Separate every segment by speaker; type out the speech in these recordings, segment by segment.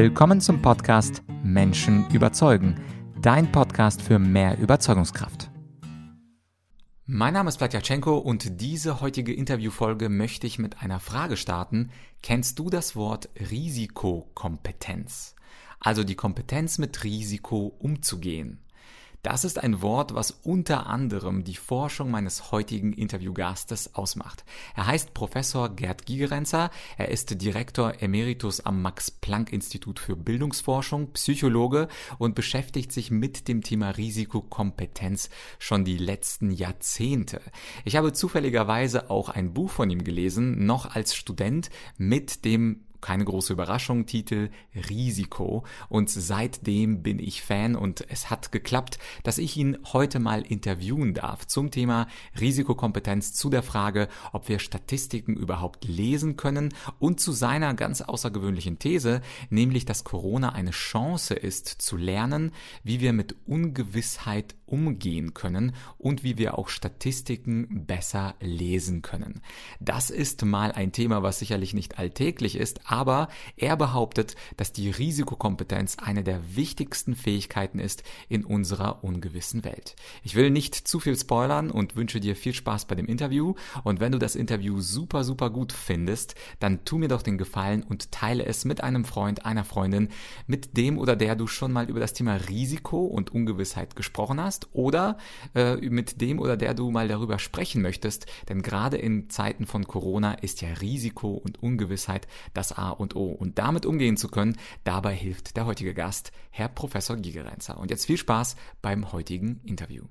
Speaker 1: Willkommen zum Podcast Menschen überzeugen, dein Podcast für mehr Überzeugungskraft. Mein Name ist Platjatschenko und diese heutige Interviewfolge möchte ich mit einer Frage starten. Kennst du das Wort Risikokompetenz? Also die Kompetenz mit Risiko umzugehen. Das ist ein Wort, was unter anderem die Forschung meines heutigen Interviewgastes ausmacht. Er heißt Professor Gerd Gigerenzer. Er ist Direktor Emeritus am Max-Planck-Institut für Bildungsforschung, Psychologe und beschäftigt sich mit dem Thema Risikokompetenz schon die letzten Jahrzehnte. Ich habe zufälligerweise auch ein Buch von ihm gelesen, noch als Student mit dem keine große Überraschung, Titel Risiko. Und seitdem bin ich Fan und es hat geklappt, dass ich ihn heute mal interviewen darf zum Thema Risikokompetenz, zu der Frage, ob wir Statistiken überhaupt lesen können und zu seiner ganz außergewöhnlichen These, nämlich dass Corona eine Chance ist zu lernen, wie wir mit Ungewissheit umgehen können und wie wir auch Statistiken besser lesen können. Das ist mal ein Thema, was sicherlich nicht alltäglich ist, aber er behauptet, dass die Risikokompetenz eine der wichtigsten Fähigkeiten ist in unserer ungewissen Welt. Ich will nicht zu viel spoilern und wünsche dir viel Spaß bei dem Interview und wenn du das Interview super, super gut findest, dann tu mir doch den Gefallen und teile es mit einem Freund, einer Freundin, mit dem oder der du schon mal über das Thema Risiko und Ungewissheit gesprochen hast oder äh, mit dem oder der du mal darüber sprechen möchtest. Denn gerade in Zeiten von Corona ist ja Risiko und Ungewissheit das A und O. Und damit umgehen zu können, dabei hilft der heutige Gast, Herr Professor Gigerenzer. Und jetzt viel Spaß beim heutigen Interview.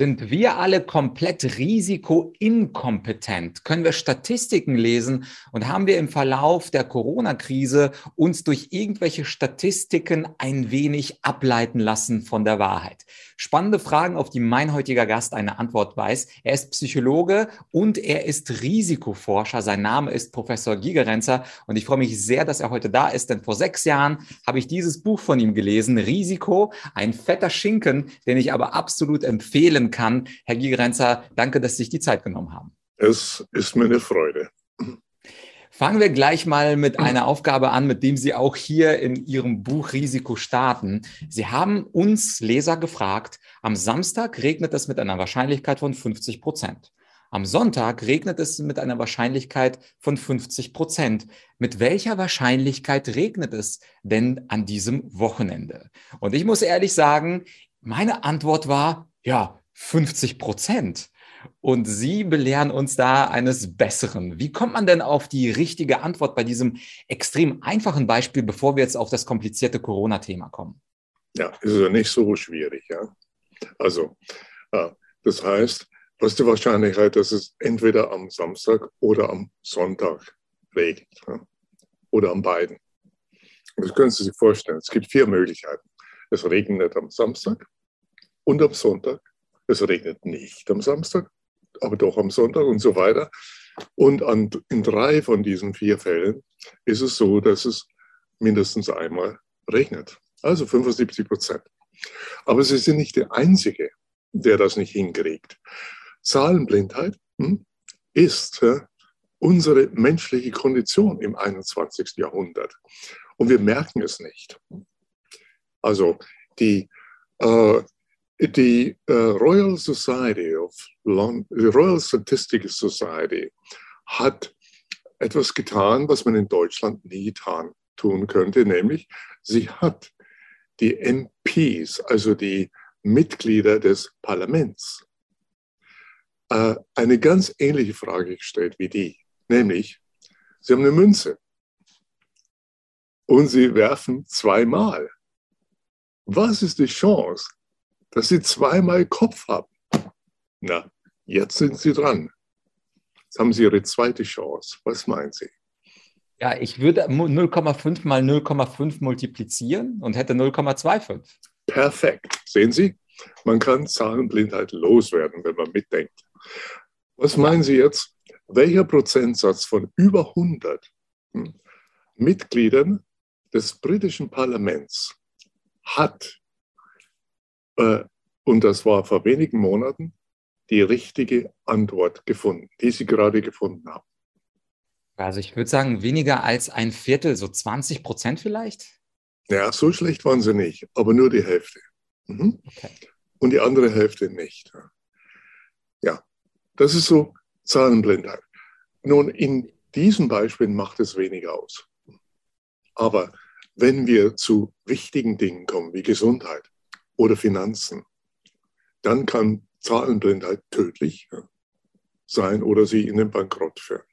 Speaker 1: Sind wir alle komplett risikoinkompetent? Können wir Statistiken lesen und haben wir im Verlauf der Corona-Krise uns durch irgendwelche Statistiken ein wenig ableiten lassen von der Wahrheit? Spannende Fragen, auf die mein heutiger Gast eine Antwort weiß. Er ist Psychologe und er ist Risikoforscher. Sein Name ist Professor Gigerenzer und ich freue mich sehr, dass er heute da ist, denn vor sechs Jahren habe ich dieses Buch von ihm gelesen, Risiko, ein fetter Schinken, den ich aber absolut empfehlen kann. Herr Gigerenzer, danke, dass Sie sich die Zeit genommen haben.
Speaker 2: Es ist mir eine Freude.
Speaker 1: Fangen wir gleich mal mit einer Aufgabe an, mit dem Sie auch hier in Ihrem Buch Risiko starten. Sie haben uns Leser gefragt, am Samstag regnet es mit einer Wahrscheinlichkeit von 50 Prozent. Am Sonntag regnet es mit einer Wahrscheinlichkeit von 50 Prozent. Mit welcher Wahrscheinlichkeit regnet es denn an diesem Wochenende? Und ich muss ehrlich sagen, meine Antwort war, ja, 50 Prozent. Und Sie belehren uns da eines Besseren. Wie kommt man denn auf die richtige Antwort bei diesem extrem einfachen Beispiel, bevor wir jetzt auf das komplizierte Corona-Thema kommen?
Speaker 2: Ja, ist ja nicht so schwierig. Ja? Also, äh, das heißt, was ist die Wahrscheinlichkeit, dass es entweder am Samstag oder am Sonntag regnet? Oder an beiden? Das können Sie sich vorstellen. Es gibt vier Möglichkeiten. Es regnet am Samstag und am Sonntag es regnet nicht am Samstag, aber doch am Sonntag und so weiter. Und an, in drei von diesen vier Fällen ist es so, dass es mindestens einmal regnet. Also 75 Prozent. Aber Sie sind nicht der Einzige, der das nicht hinkriegt. Zahlenblindheit hm, ist äh, unsere menschliche Kondition im 21. Jahrhundert. Und wir merken es nicht. Also die, äh, die uh, Royal Society of London, die Royal Statistical Society hat etwas getan, was man in Deutschland nie getan tun könnte, nämlich sie hat die MPs, also die Mitglieder des Parlaments, äh, eine ganz ähnliche Frage gestellt wie die, nämlich sie haben eine Münze und sie werfen zweimal. Was ist die Chance, dass sie zweimal Kopf haben. Na, jetzt sind sie dran. Jetzt haben sie ihre zweite Chance. Was meinen Sie?
Speaker 1: Ja, ich würde 0,5 mal 0,5 multiplizieren und hätte 0,25.
Speaker 2: Perfekt. Sehen Sie, man kann Zahlenblindheit loswerden, wenn man mitdenkt. Was meinen Sie jetzt? Welcher Prozentsatz von über 100 hm, Mitgliedern des britischen Parlaments hat äh, und das war vor wenigen Monaten die richtige Antwort gefunden, die Sie gerade gefunden haben.
Speaker 1: Also ich würde sagen, weniger als ein Viertel, so 20 Prozent vielleicht?
Speaker 2: Ja, so schlecht waren sie nicht, aber nur die Hälfte. Mhm. Okay. Und die andere Hälfte nicht. Ja, das ist so Zahlenblindheit. Nun, in diesen Beispielen macht es wenig aus. Aber wenn wir zu wichtigen Dingen kommen, wie Gesundheit oder Finanzen, dann kann Zahlenblindheit tödlich sein oder sie in den Bankrott führen.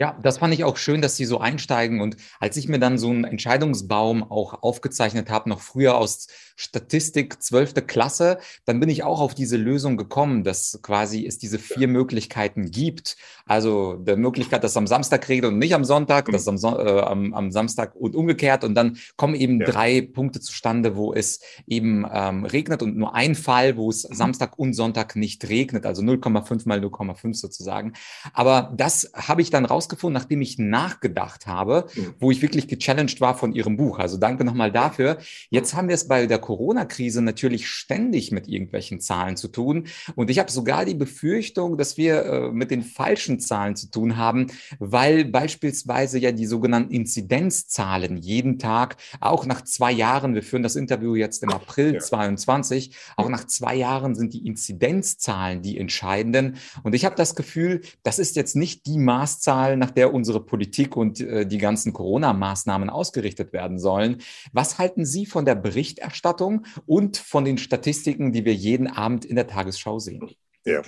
Speaker 1: Ja, das fand ich auch schön, dass Sie so einsteigen. Und als ich mir dann so einen Entscheidungsbaum auch aufgezeichnet habe, noch früher aus Statistik 12. Klasse, dann bin ich auch auf diese Lösung gekommen, dass quasi es diese vier Möglichkeiten gibt. Also der Möglichkeit, dass es am Samstag regnet und nicht am Sonntag, mhm. dass am, Son äh, am, am, Samstag und umgekehrt. Und dann kommen eben ja. drei Punkte zustande, wo es eben ähm, regnet und nur ein Fall, wo es mhm. Samstag und Sonntag nicht regnet. Also 0,5 mal 0,5 sozusagen. Aber das habe ich dann raus rausgefunden, nachdem ich nachgedacht habe, mhm. wo ich wirklich gechallenged war von Ihrem Buch. Also danke nochmal dafür. Jetzt haben wir es bei der Corona-Krise natürlich ständig mit irgendwelchen Zahlen zu tun. Und ich habe sogar die Befürchtung, dass wir äh, mit den falschen Zahlen zu tun haben, weil beispielsweise ja die sogenannten Inzidenzzahlen jeden Tag, auch nach zwei Jahren, wir führen das Interview jetzt im April ja. 22, auch nach zwei Jahren sind die Inzidenzzahlen die entscheidenden. Und ich habe das Gefühl, das ist jetzt nicht die Maßzahl, nach der unsere Politik und äh, die ganzen Corona-Maßnahmen ausgerichtet werden sollen. Was halten Sie von der Berichterstattung und von den Statistiken, die wir jeden Abend in der Tagesschau sehen?
Speaker 2: Ja,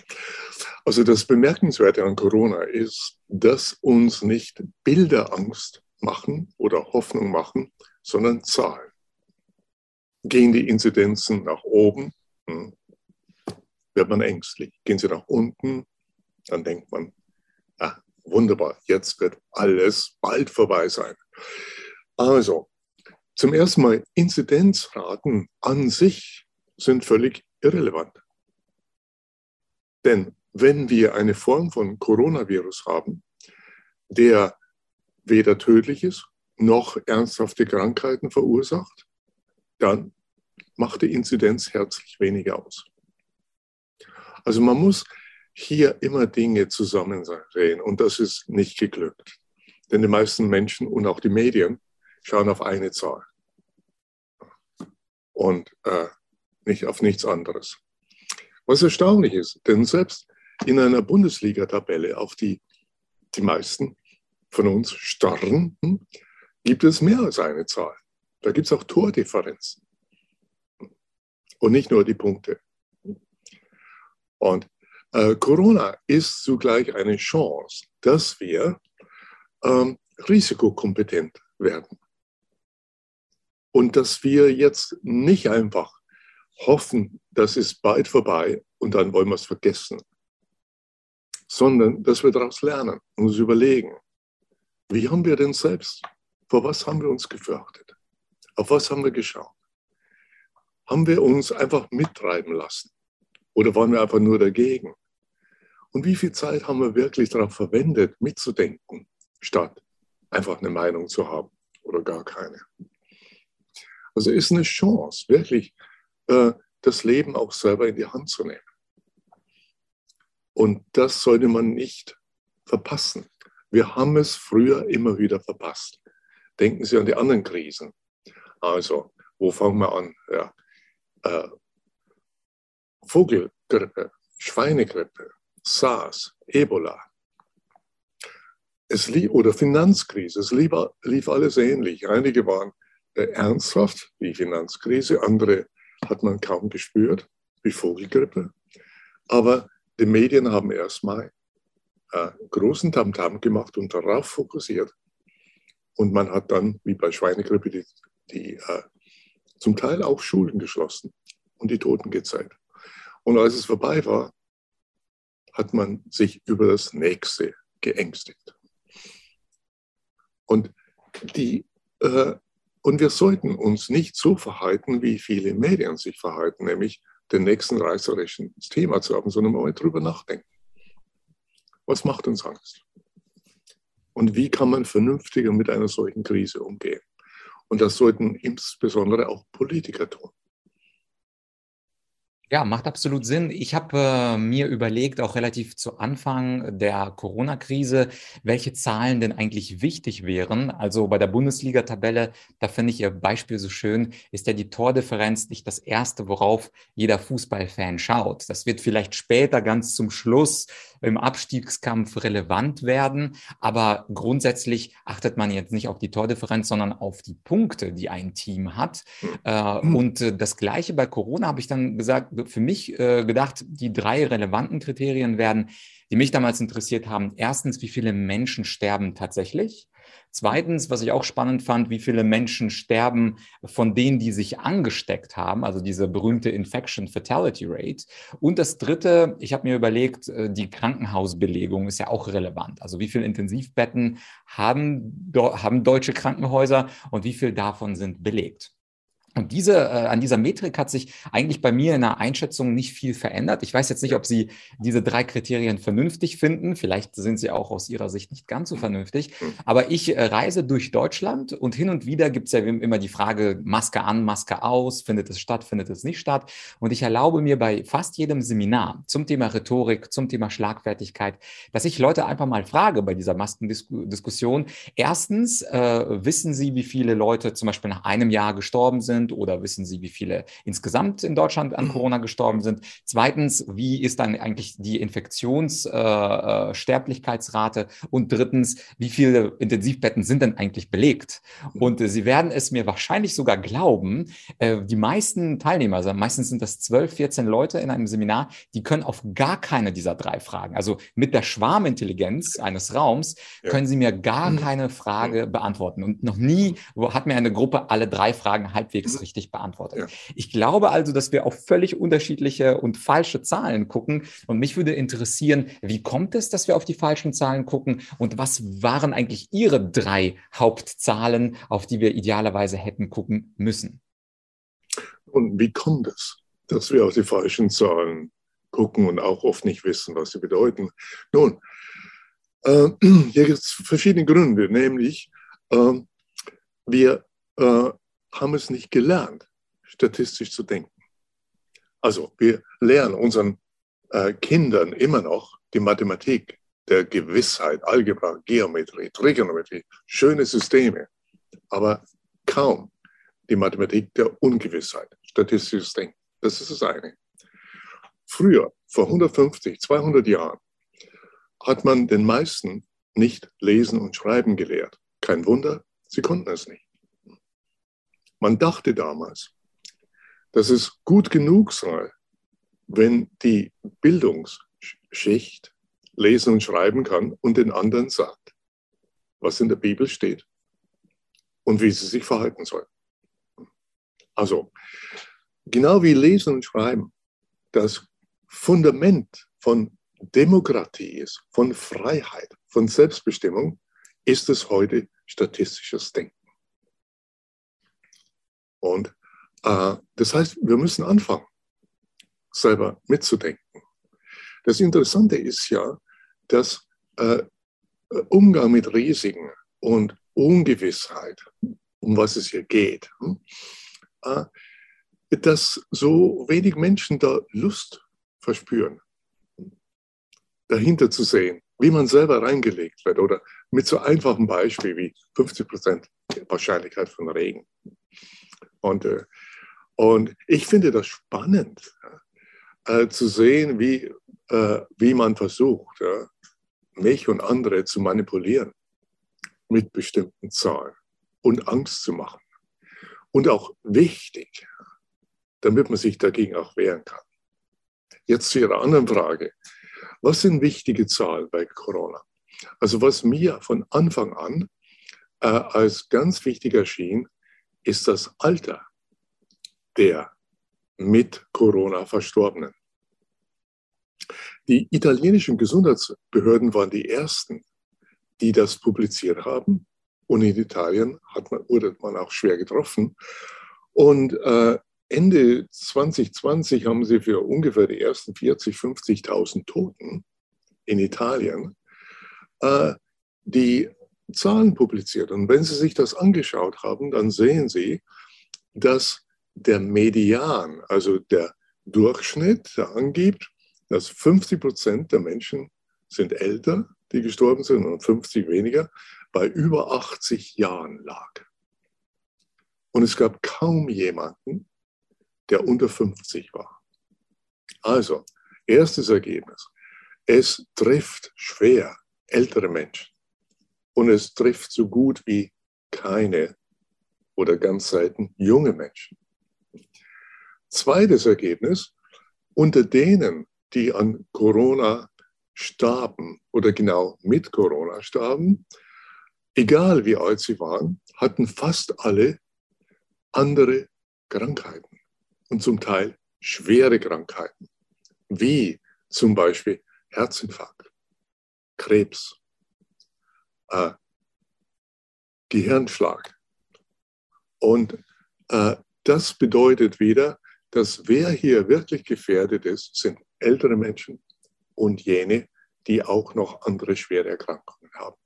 Speaker 2: also das Bemerkenswerte an Corona ist, dass uns nicht Bilderangst machen oder Hoffnung machen, sondern Zahlen. Gehen die Inzidenzen nach oben, hm, wird man ängstlich. Gehen sie nach unten, dann denkt man, wunderbar, jetzt wird alles bald vorbei sein. Also, zum ersten Mal, Inzidenzraten an sich sind völlig irrelevant. Denn wenn wir eine Form von Coronavirus haben, der weder tödlich ist noch ernsthafte Krankheiten verursacht, dann macht die Inzidenz herzlich weniger aus. Also man muss hier immer Dinge zusammen sehen. Und das ist nicht geglückt. Denn die meisten Menschen und auch die Medien schauen auf eine Zahl und äh, nicht auf nichts anderes. Was erstaunlich ist, denn selbst in einer Bundesliga-Tabelle, auf die die meisten von uns starren, hm, gibt es mehr als eine Zahl. Da gibt es auch Tordifferenzen und nicht nur die Punkte. Und Corona ist zugleich eine Chance, dass wir ähm, risikokompetent werden. Und dass wir jetzt nicht einfach hoffen, das ist bald vorbei und dann wollen wir es vergessen, sondern dass wir daraus lernen und uns überlegen, wie haben wir denn selbst, vor was haben wir uns gefürchtet, auf was haben wir geschaut, haben wir uns einfach mittreiben lassen oder waren wir einfach nur dagegen? Und wie viel Zeit haben wir wirklich darauf verwendet, mitzudenken, statt einfach eine Meinung zu haben oder gar keine? Also ist eine Chance, wirklich äh, das Leben auch selber in die Hand zu nehmen. Und das sollte man nicht verpassen. Wir haben es früher immer wieder verpasst. Denken Sie an die anderen Krisen. Also, wo fangen wir an? Ja. Äh, Vogelgrippe, Schweinegrippe, SARS, Ebola. Es lief, oder Finanzkrise, es lief, lief alles ähnlich. Einige waren äh, ernsthaft, wie Finanzkrise, andere hat man kaum gespürt, wie Vogelgrippe. Aber die Medien haben erstmal äh, großen Tamtam -Tam gemacht und darauf fokussiert. Und man hat dann, wie bei Schweinegrippe, die, die äh, zum Teil auch Schulen geschlossen und die Toten gezeigt. Und als es vorbei war, hat man sich über das Nächste geängstigt. Und, die, äh, und wir sollten uns nicht so verhalten, wie viele Medien sich verhalten, nämlich den nächsten reißerischen Thema zu haben, sondern mal drüber nachdenken. Was macht uns Angst? Und wie kann man vernünftiger mit einer solchen Krise umgehen? Und das sollten insbesondere auch Politiker tun.
Speaker 1: Ja, macht absolut Sinn. Ich habe äh, mir überlegt, auch relativ zu Anfang der Corona-Krise, welche Zahlen denn eigentlich wichtig wären. Also bei der Bundesliga-Tabelle, da finde ich Ihr Beispiel so schön, ist ja die Tordifferenz nicht das Erste, worauf jeder Fußballfan schaut. Das wird vielleicht später ganz zum Schluss im Abstiegskampf relevant werden. Aber grundsätzlich achtet man jetzt nicht auf die Tordifferenz, sondern auf die Punkte, die ein Team hat. Äh, hm. und äh, das Gleiche bei Corona habe ich dann gesagt, für mich äh, gedacht, die drei relevanten Kriterien werden, die mich damals interessiert haben. Erstens, wie viele Menschen sterben tatsächlich? Zweitens, was ich auch spannend fand, wie viele Menschen sterben von denen, die sich angesteckt haben, also diese berühmte Infection Fatality Rate. Und das Dritte, ich habe mir überlegt, äh, die Krankenhausbelegung ist ja auch relevant. Also wie viele Intensivbetten haben, haben deutsche Krankenhäuser und wie viel davon sind belegt? Und diese, äh, an dieser Metrik hat sich eigentlich bei mir in der Einschätzung nicht viel verändert. Ich weiß jetzt nicht, ob Sie diese drei Kriterien vernünftig finden. Vielleicht sind sie auch aus Ihrer Sicht nicht ganz so vernünftig. Aber ich äh, reise durch Deutschland und hin und wieder gibt es ja immer die Frage, Maske an, Maske aus, findet es statt, findet es nicht statt. Und ich erlaube mir bei fast jedem Seminar zum Thema Rhetorik, zum Thema Schlagfertigkeit, dass ich Leute einfach mal frage bei dieser Maskendiskussion. Erstens, äh, wissen Sie, wie viele Leute zum Beispiel nach einem Jahr gestorben sind? Sind oder wissen Sie, wie viele insgesamt in Deutschland an mhm. Corona gestorben sind? Zweitens, wie ist dann eigentlich die Infektionssterblichkeitsrate? Äh, äh Und drittens, wie viele Intensivbetten sind denn eigentlich belegt? Mhm. Und äh, Sie werden es mir wahrscheinlich sogar glauben, äh, die meisten Teilnehmer, also meistens sind das 12, 14 Leute in einem Seminar, die können auf gar keine dieser drei Fragen, also mit der Schwarmintelligenz eines Raums, können sie mir gar mhm. keine Frage beantworten. Und noch nie hat mir eine Gruppe alle drei Fragen halbwegs richtig beantwortet. Ja. Ich glaube also, dass wir auf völlig unterschiedliche und falsche Zahlen gucken. Und mich würde interessieren, wie kommt es, dass wir auf die falschen Zahlen gucken? Und was waren eigentlich Ihre drei Hauptzahlen, auf die wir idealerweise hätten gucken müssen?
Speaker 2: Und wie kommt es, dass wir auf die falschen Zahlen gucken und auch oft nicht wissen, was sie bedeuten? Nun, äh, hier gibt es verschiedene Gründe, nämlich äh, wir äh, haben es nicht gelernt, statistisch zu denken. Also wir lernen unseren äh, Kindern immer noch die Mathematik der Gewissheit, Algebra, Geometrie, Trigonometrie, schöne Systeme, aber kaum die Mathematik der Ungewissheit, statistisches Denken. Das ist das eine. Früher, vor 150, 200 Jahren, hat man den meisten nicht lesen und schreiben gelehrt. Kein Wunder, sie konnten es nicht. Man dachte damals, dass es gut genug sei, wenn die Bildungsschicht lesen und schreiben kann und den anderen sagt, was in der Bibel steht und wie sie sich verhalten sollen. Also, genau wie Lesen und Schreiben das Fundament von Demokratie ist, von Freiheit, von Selbstbestimmung, ist es heute statistisches Denken. Und äh, das heißt, wir müssen anfangen, selber mitzudenken. Das Interessante ist ja, dass äh, Umgang mit Risiken und Ungewissheit, um was es hier geht, hm, äh, dass so wenig Menschen da Lust verspüren, dahinter zu sehen, wie man selber reingelegt wird oder mit so einfachen Beispiel wie 50 Prozent Wahrscheinlichkeit von Regen. Und, äh, und ich finde das spannend äh, zu sehen, wie, äh, wie man versucht, ja, mich und andere zu manipulieren mit bestimmten Zahlen und Angst zu machen. Und auch wichtig, damit man sich dagegen auch wehren kann. Jetzt zu Ihrer anderen Frage. Was sind wichtige Zahlen bei Corona? Also was mir von Anfang an äh, als ganz wichtig erschien, ist das Alter der mit Corona Verstorbenen. Die italienischen Gesundheitsbehörden waren die ersten, die das publiziert haben. Und in Italien hat man, wurde man auch schwer getroffen. Und äh, Ende 2020 haben sie für ungefähr die ersten 40, 50.000 Toten in Italien äh, die Zahlen publiziert. Und wenn Sie sich das angeschaut haben, dann sehen Sie, dass der Median, also der Durchschnitt, der angibt, dass 50 Prozent der Menschen sind älter, die gestorben sind, und 50 weniger, bei über 80 Jahren lag. Und es gab kaum jemanden, der unter 50 war. Also, erstes Ergebnis. Es trifft schwer ältere Menschen. Und es trifft so gut wie keine oder ganz selten junge Menschen. Zweites Ergebnis, unter denen, die an Corona starben oder genau mit Corona starben, egal wie alt sie waren, hatten fast alle andere Krankheiten und zum Teil schwere Krankheiten, wie zum Beispiel Herzinfarkt, Krebs, äh, Gehirnschlag. Und äh, das bedeutet wieder, dass wer hier wirklich gefährdet ist, sind ältere Menschen und jene, die auch noch andere schwere Erkrankungen haben.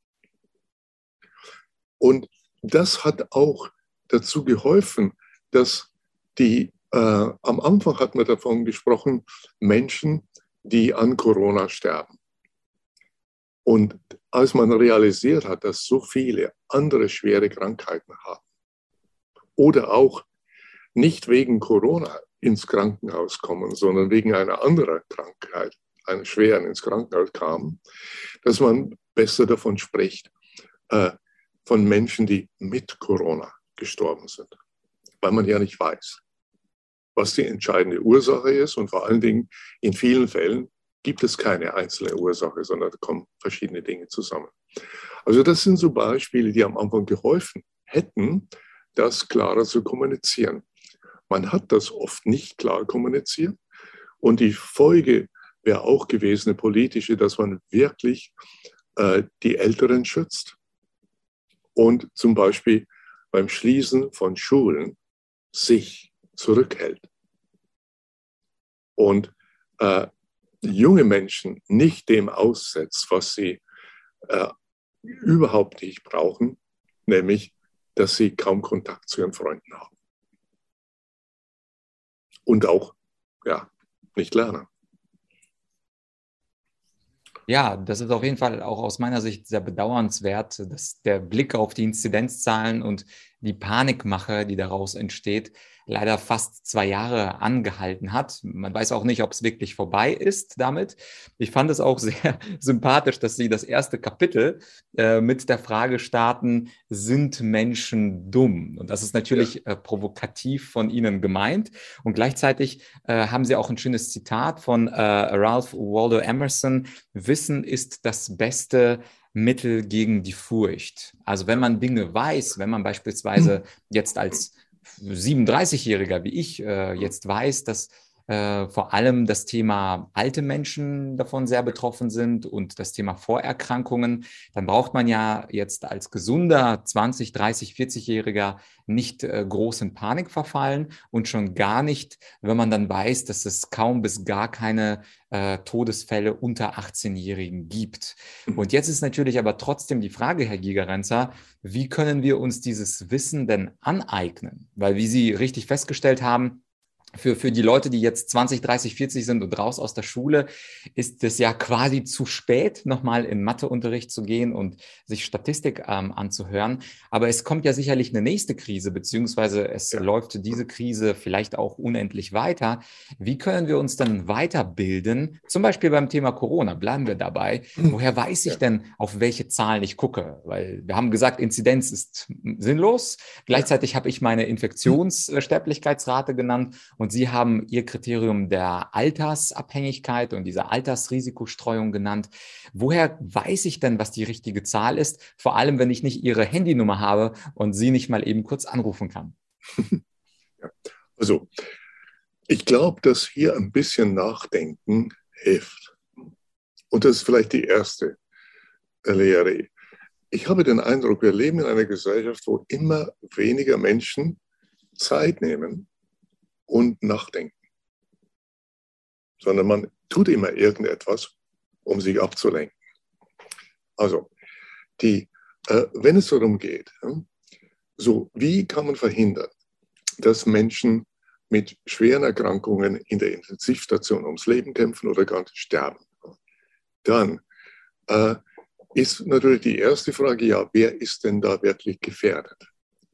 Speaker 2: Und das hat auch dazu geholfen, dass die, äh, am Anfang hat man davon gesprochen, Menschen, die an Corona sterben. Und als man realisiert hat, dass so viele andere schwere Krankheiten haben. Oder auch nicht wegen Corona ins Krankenhaus kommen, sondern wegen einer anderen Krankheit, einer schweren ins Krankenhaus kamen, dass man besser davon spricht, äh, von Menschen, die mit Corona gestorben sind, weil man ja nicht weiß, was die entscheidende Ursache ist und vor allen Dingen in vielen Fällen gibt es keine einzelne Ursache, sondern da kommen verschiedene Dinge zusammen. Also das sind so Beispiele, die am Anfang geholfen hätten, das klarer zu kommunizieren. Man hat das oft nicht klar kommuniziert und die Folge wäre auch gewesen, eine politische, dass man wirklich äh, die Älteren schützt und zum Beispiel beim Schließen von Schulen sich zurückhält. Und äh, junge Menschen nicht dem aussetzt, was sie äh, überhaupt nicht brauchen, nämlich, dass sie kaum Kontakt zu ihren Freunden haben. Und auch, ja, nicht lernen.
Speaker 1: Ja, das ist auf jeden Fall auch aus meiner Sicht sehr bedauernswert, dass der Blick auf die Inzidenzzahlen und die Panikmache, die daraus entsteht, leider fast zwei Jahre angehalten hat. Man weiß auch nicht, ob es wirklich vorbei ist damit. Ich fand es auch sehr sympathisch, dass Sie das erste Kapitel äh, mit der Frage starten, sind Menschen dumm? Und das ist natürlich äh, provokativ von Ihnen gemeint. Und gleichzeitig äh, haben Sie auch ein schönes Zitat von äh, Ralph Waldo Emerson, Wissen ist das beste Mittel gegen die Furcht. Also wenn man Dinge weiß, wenn man beispielsweise jetzt als 37-Jähriger wie ich äh, jetzt weiß, dass äh, vor allem das Thema alte Menschen davon sehr betroffen sind und das Thema Vorerkrankungen, dann braucht man ja jetzt als gesunder 20, 30, 40-Jähriger nicht äh, groß in Panik verfallen und schon gar nicht, wenn man dann weiß, dass es kaum bis gar keine äh, Todesfälle unter 18-Jährigen gibt. Mhm. Und jetzt ist natürlich aber trotzdem die Frage, Herr Gigerenzer, wie können wir uns dieses Wissen denn aneignen? Weil, wie Sie richtig festgestellt haben, für, für die Leute, die jetzt 20, 30, 40 sind und raus aus der Schule, ist es ja quasi zu spät, nochmal in Matheunterricht zu gehen und sich Statistik ähm, anzuhören. Aber es kommt ja sicherlich eine nächste Krise, beziehungsweise es ja. läuft diese Krise vielleicht auch unendlich weiter. Wie können wir uns dann weiterbilden? Zum Beispiel beim Thema Corona, bleiben wir dabei. Mhm. Woher weiß ich ja. denn, auf welche Zahlen ich gucke? Weil wir haben gesagt, Inzidenz ist sinnlos. Gleichzeitig habe ich meine Infektionssterblichkeitsrate genannt und Sie haben Ihr Kriterium der Altersabhängigkeit und dieser Altersrisikostreuung genannt. Woher weiß ich denn, was die richtige Zahl ist? Vor allem, wenn ich nicht Ihre Handynummer habe und Sie nicht mal eben kurz anrufen kann.
Speaker 2: Also, ich glaube, dass hier ein bisschen Nachdenken hilft. Und das ist vielleicht die erste Lehre. Ich habe den Eindruck, wir leben in einer Gesellschaft, wo immer weniger Menschen Zeit nehmen, und nachdenken, sondern man tut immer irgendetwas, um sich abzulenken. Also, die, äh, wenn es darum geht, so wie kann man verhindern, dass Menschen mit schweren Erkrankungen in der Intensivstation ums Leben kämpfen oder gar nicht sterben. Dann äh, ist natürlich die erste Frage, ja, wer ist denn da wirklich gefährdet?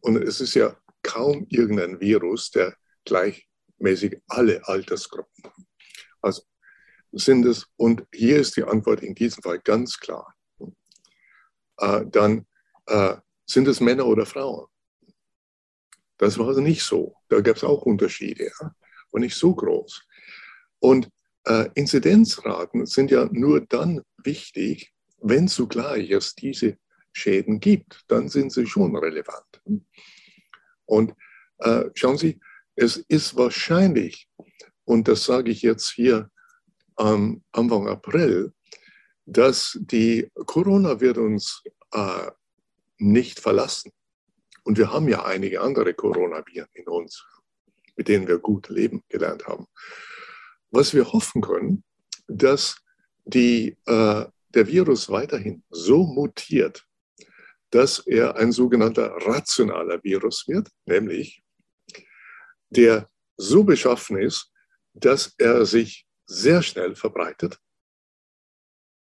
Speaker 2: Und es ist ja kaum irgendein Virus, der gleichmäßig alle Altersgruppen. Also sind es, und hier ist die Antwort in diesem Fall ganz klar, äh, dann äh, sind es Männer oder Frauen. Das war also nicht so. Da gab es auch Unterschiede, ja? aber nicht so groß. Und äh, Inzidenzraten sind ja nur dann wichtig, wenn zugleich es diese Schäden gibt. Dann sind sie schon relevant. Und äh, schauen Sie, es ist wahrscheinlich, und das sage ich jetzt hier am Anfang April, dass die Corona wird uns äh, nicht verlassen. Und wir haben ja einige andere Coronaviren in uns, mit denen wir gut leben gelernt haben. Was wir hoffen können, dass die, äh, der Virus weiterhin so mutiert, dass er ein sogenannter rationaler Virus wird, nämlich der so beschaffen ist, dass er sich sehr schnell verbreitet,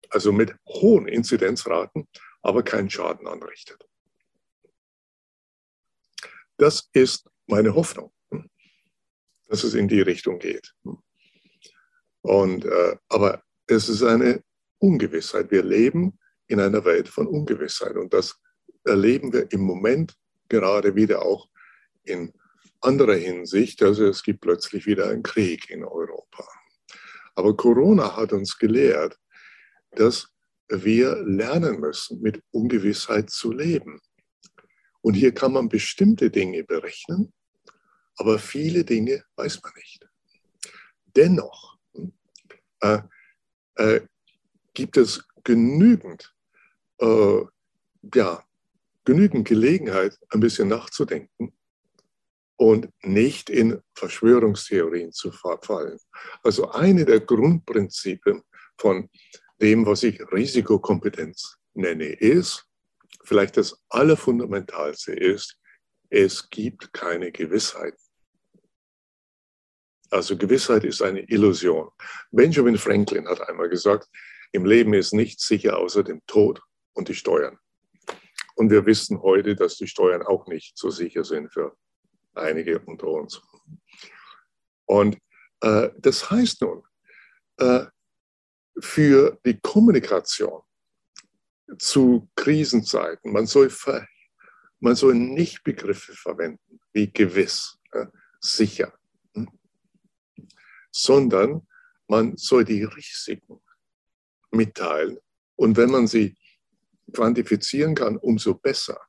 Speaker 2: also mit hohen Inzidenzraten, aber keinen Schaden anrichtet. Das ist meine Hoffnung, dass es in die Richtung geht. Und, äh, aber es ist eine Ungewissheit. Wir leben in einer Welt von Ungewissheit und das erleben wir im Moment gerade wieder auch in anderer Hinsicht. Also es gibt plötzlich wieder einen Krieg in Europa. Aber Corona hat uns gelehrt, dass wir lernen müssen, mit Ungewissheit zu leben. Und hier kann man bestimmte Dinge berechnen, aber viele Dinge weiß man nicht. Dennoch äh, äh, gibt es genügend, äh, ja, genügend Gelegenheit, ein bisschen nachzudenken und nicht in Verschwörungstheorien zu verfallen. Also eine der Grundprinzipien von dem, was ich Risikokompetenz nenne, ist, vielleicht das Allerfundamentalste ist, es gibt keine Gewissheit. Also Gewissheit ist eine Illusion. Benjamin Franklin hat einmal gesagt, im Leben ist nichts sicher außer dem Tod und die Steuern. Und wir wissen heute, dass die Steuern auch nicht so sicher sind für einige unter uns. Und äh, das heißt nun, äh, für die Kommunikation zu Krisenzeiten. Man soll, man soll nicht Begriffe verwenden wie gewiss, äh, sicher, hm? sondern man soll die Risiken mitteilen. Und wenn man sie quantifizieren kann, umso besser.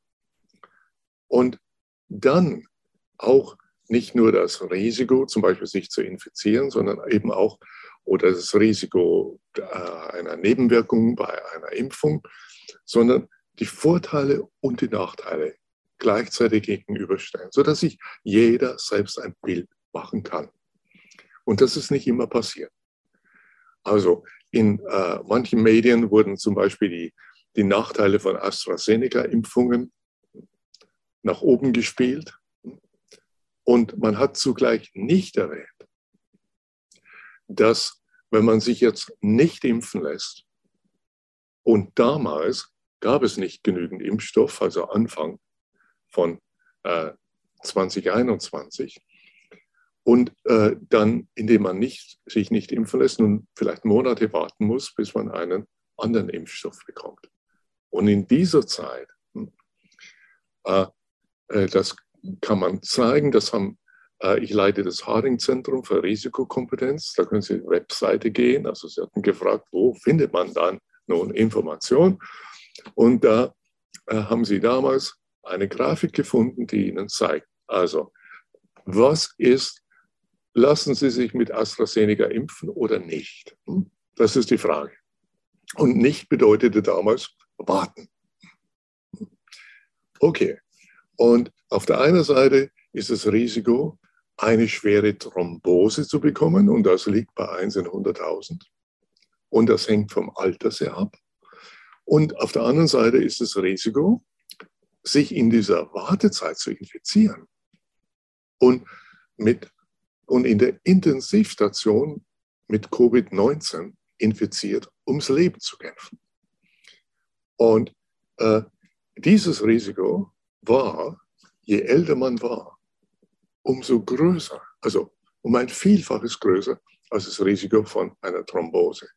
Speaker 2: Und dann auch nicht nur das Risiko, zum Beispiel sich zu infizieren, sondern eben auch oder das Risiko äh, einer Nebenwirkung bei einer Impfung, sondern die Vorteile und die Nachteile gleichzeitig gegenüberstellen, sodass sich jeder selbst ein Bild machen kann. Und das ist nicht immer passiert. Also in äh, manchen Medien wurden zum Beispiel die, die Nachteile von AstraZeneca-Impfungen nach oben gespielt. Und man hat zugleich nicht erwähnt, dass wenn man sich jetzt nicht impfen lässt, und damals gab es nicht genügend Impfstoff, also Anfang von äh, 2021, und äh, dann, indem man nicht, sich nicht impfen lässt, nun vielleicht Monate warten muss, bis man einen anderen Impfstoff bekommt. Und in dieser Zeit, hm, äh, äh, das kann man zeigen, das haben äh, ich leite das Haring-Zentrum für Risikokompetenz. Da können Sie die Webseite gehen. Also Sie hatten gefragt, wo findet man dann nun Informationen? Und da äh, haben Sie damals eine Grafik gefunden, die Ihnen zeigt, also was ist, lassen Sie sich mit AstraZeneca impfen oder nicht? Hm? Das ist die Frage. Und nicht bedeutete damals warten. Okay. Und auf der einen Seite ist das Risiko, eine schwere Thrombose zu bekommen und das liegt bei 1 in 100.000. Und das hängt vom Alter sehr ab. Und auf der anderen Seite ist das Risiko, sich in dieser Wartezeit zu infizieren und mit und in der Intensivstation mit Covid-19 infiziert, ums Leben zu kämpfen. Und äh, dieses Risiko war, je älter man war, umso größer, also um ein Vielfaches größer als das Risiko von einer Thrombose.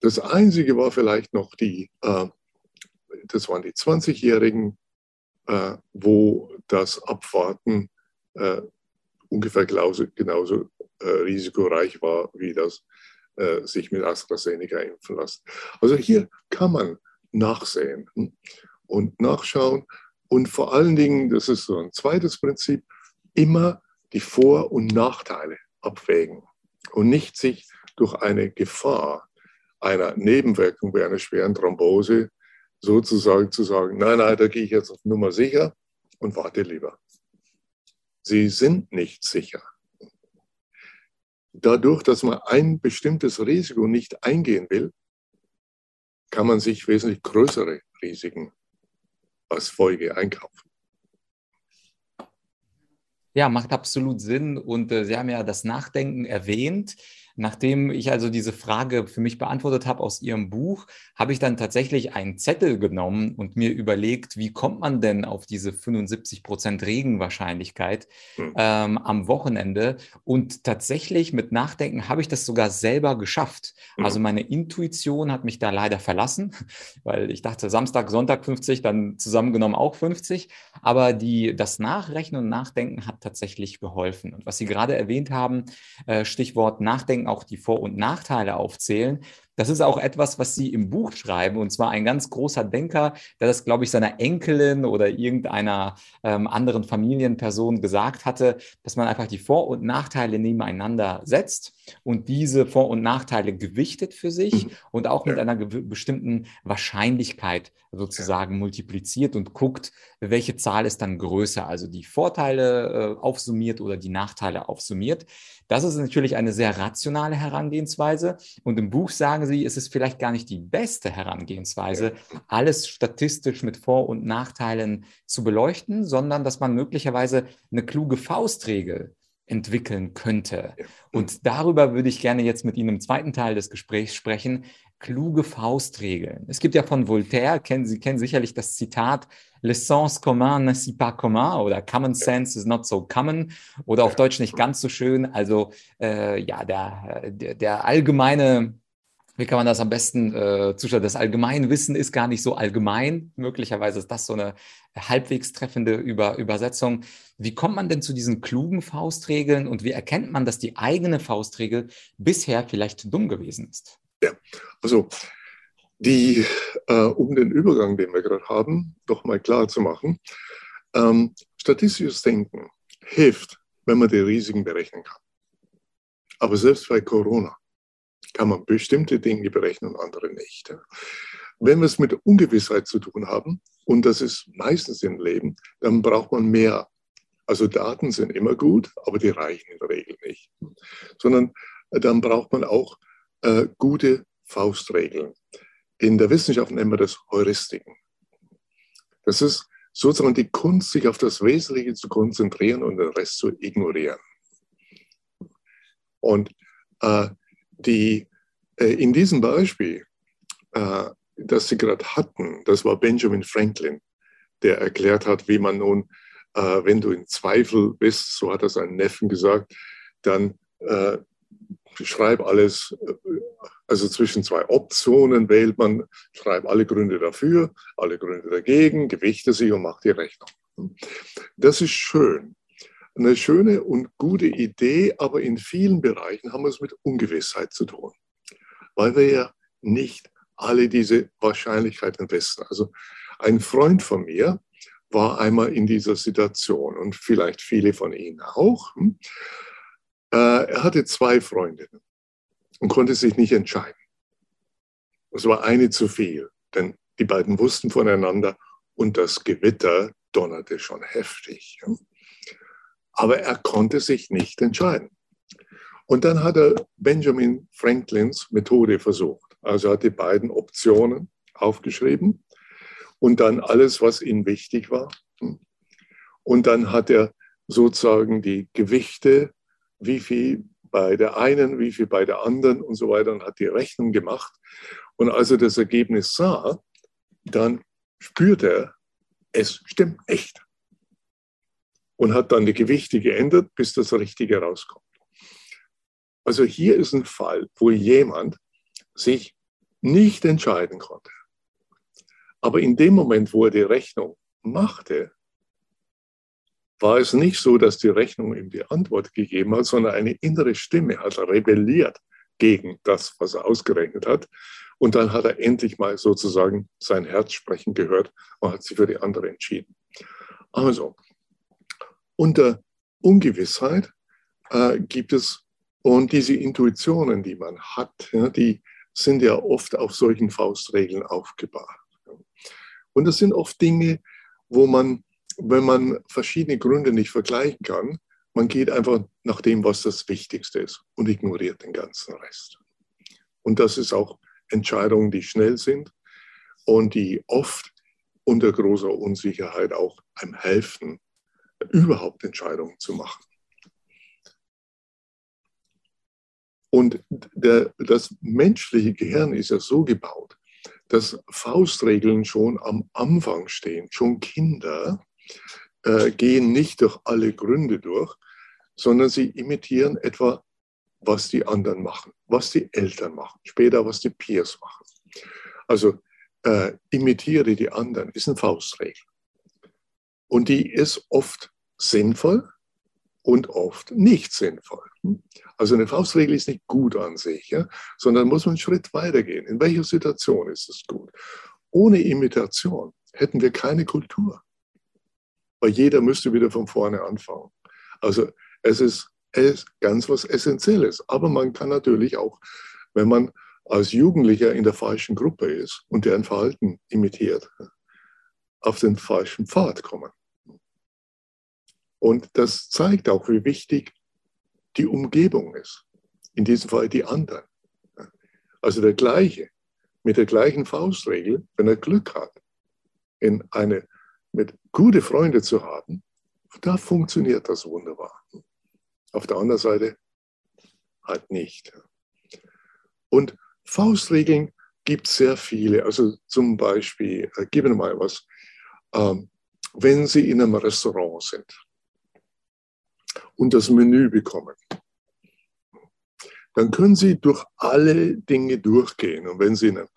Speaker 2: Das Einzige war vielleicht noch die, äh, das waren die 20-Jährigen, äh, wo das Abwarten äh, ungefähr genauso, genauso äh, risikoreich war, wie das äh, sich mit AstraZeneca impfen lassen. Also hier kann man nachsehen und nachschauen und vor allen Dingen, das ist so ein zweites Prinzip, immer die Vor- und Nachteile abwägen und nicht sich durch eine Gefahr einer Nebenwirkung bei einer schweren Thrombose sozusagen zu sagen, nein, nein, da gehe ich jetzt auf Nummer sicher und warte lieber. Sie sind nicht sicher. Dadurch, dass man ein bestimmtes Risiko nicht eingehen will, kann man sich wesentlich größere Risiken als Folge einkaufen.
Speaker 1: Ja, macht absolut Sinn. Und äh, Sie haben ja das Nachdenken erwähnt. Nachdem ich also diese Frage für mich beantwortet habe aus Ihrem Buch, habe ich dann tatsächlich einen Zettel genommen und mir überlegt, wie kommt man denn auf diese 75 Prozent Regenwahrscheinlichkeit hm. ähm, am Wochenende? Und tatsächlich mit Nachdenken habe ich das sogar selber geschafft. Hm. Also meine Intuition hat mich da leider verlassen, weil ich dachte, Samstag, Sonntag 50, dann zusammengenommen auch 50. Aber die, das Nachrechnen und Nachdenken hat tatsächlich geholfen. Und was Sie gerade erwähnt haben, äh, Stichwort Nachdenken, auch die Vor- und Nachteile aufzählen. Das ist auch etwas, was Sie im Buch schreiben, und zwar ein ganz großer Denker, der das, glaube ich, seiner Enkelin oder irgendeiner ähm, anderen Familienperson gesagt hatte, dass man einfach die Vor- und Nachteile nebeneinander setzt und diese Vor- und Nachteile gewichtet für sich mhm. und auch mit einer bestimmten Wahrscheinlichkeit sozusagen ja. multipliziert und guckt, welche Zahl ist dann größer, also die Vorteile äh, aufsummiert oder die Nachteile aufsummiert. Das ist natürlich eine sehr rationale Herangehensweise. Und im Buch sagen Sie, es ist vielleicht gar nicht die beste Herangehensweise, alles statistisch mit Vor- und Nachteilen zu beleuchten, sondern dass man möglicherweise eine kluge Faustregel entwickeln könnte. Und darüber würde ich gerne jetzt mit Ihnen im zweiten Teil des Gesprächs sprechen. Kluge Faustregeln. Es gibt ja von Voltaire, kennen Sie kennen sicherlich das Zitat, Le sens commun n'est pas commun oder Common Sense is not so common oder auf Deutsch nicht ganz so schön. Also äh, ja, der, der, der allgemeine wie kann man das am besten äh, zuschauen? Das Allgemeinwissen ist gar nicht so allgemein. Möglicherweise ist das so eine halbwegs treffende Über Übersetzung. Wie kommt man denn zu diesen klugen Faustregeln und wie erkennt man, dass die eigene Faustregel bisher vielleicht dumm gewesen ist?
Speaker 2: Ja, also die, äh, um den Übergang, den wir gerade haben, doch mal klar zu machen. Ähm, statistisches Denken hilft, wenn man die Risiken berechnen kann. Aber selbst bei Corona kann man bestimmte Dinge berechnen und andere nicht. Wenn wir es mit Ungewissheit zu tun haben, und das ist meistens im Leben, dann braucht man mehr. Also Daten sind immer gut, aber die reichen in der Regel nicht. Sondern dann braucht man auch äh, gute Faustregeln. In der Wissenschaft nennen wir das Heuristiken. Das ist sozusagen die Kunst, sich auf das Wesentliche zu konzentrieren und den Rest zu ignorieren. Und äh, die, äh, in diesem Beispiel, äh, das Sie gerade hatten, das war Benjamin Franklin, der erklärt hat, wie man nun, äh, wenn du in Zweifel bist, so hat er seinen Neffen gesagt, dann äh, schreib alles, äh, also zwischen zwei Optionen wählt man, schreib alle Gründe dafür, alle Gründe dagegen, gewichte sie und macht die Rechnung. Das ist schön. Eine schöne und gute Idee, aber in vielen Bereichen haben wir es mit Ungewissheit zu tun, weil wir ja nicht alle diese Wahrscheinlichkeiten wissen. Also ein Freund von mir war einmal in dieser Situation und vielleicht viele von Ihnen auch. Hm? Äh, er hatte zwei Freundinnen und konnte sich nicht entscheiden. Es war eine zu viel, denn die beiden wussten voneinander und das Gewitter donnerte schon heftig. Aber er konnte sich nicht entscheiden. Und dann hat er Benjamin Franklins Methode versucht. Also hat die beiden Optionen aufgeschrieben und dann alles, was ihm wichtig war. Und dann hat er sozusagen die Gewichte wie viel bei der einen, wie viel bei der anderen und so weiter und hat die Rechnung gemacht. Und als er das Ergebnis sah, dann spürte er, es stimmt nicht. Und hat dann die Gewichte geändert, bis das Richtige rauskommt. Also hier ist ein Fall, wo jemand sich nicht entscheiden konnte. Aber in dem Moment, wo er die Rechnung machte, war es nicht so, dass die Rechnung ihm die Antwort gegeben hat, sondern eine innere Stimme hat rebelliert gegen das, was er ausgerechnet hat. Und dann hat er endlich mal sozusagen sein Herz sprechen gehört und hat sich für die andere entschieden. Also, unter Ungewissheit äh, gibt es und diese Intuitionen, die man hat, ja, die sind ja oft auf solchen Faustregeln aufgebaut. Und das sind oft Dinge, wo man, wenn man verschiedene Gründe nicht vergleichen kann, man geht einfach nach dem, was das Wichtigste ist und ignoriert den ganzen Rest. Und das ist auch Entscheidungen, die schnell sind und die oft unter großer Unsicherheit auch einem helfen, überhaupt Entscheidungen zu machen. Und der, das menschliche Gehirn ist ja so gebaut, dass Faustregeln schon am Anfang stehen. Schon Kinder äh, gehen nicht durch alle Gründe durch, sondern sie imitieren etwa, was die anderen machen, was die Eltern machen, später was die Peers machen. Also äh, imitiere die anderen ist eine Faustregel. Und die ist oft sinnvoll und oft nicht sinnvoll. Also eine Faustregel ist nicht gut an sich, ja, sondern muss man einen Schritt weitergehen. In welcher Situation ist es gut? Ohne Imitation hätten wir keine Kultur, weil jeder müsste wieder von vorne anfangen. Also es ist, es ist ganz was Essentielles. Aber man kann natürlich auch, wenn man als Jugendlicher in der falschen Gruppe ist und deren Verhalten imitiert, auf den falschen Pfad kommen. Und das zeigt auch, wie wichtig die Umgebung ist. In diesem Fall die anderen. Also der gleiche, mit der gleichen Faustregel, wenn er Glück hat, in eine, mit gute Freunde zu haben, da funktioniert das wunderbar. Auf der anderen Seite halt nicht. Und Faustregeln gibt es sehr viele. Also zum Beispiel, äh, geben wir mal was, ähm, wenn Sie in einem Restaurant sind und das Menü bekommen, dann können Sie durch alle Dinge durchgehen. Und wenn Sie in einem,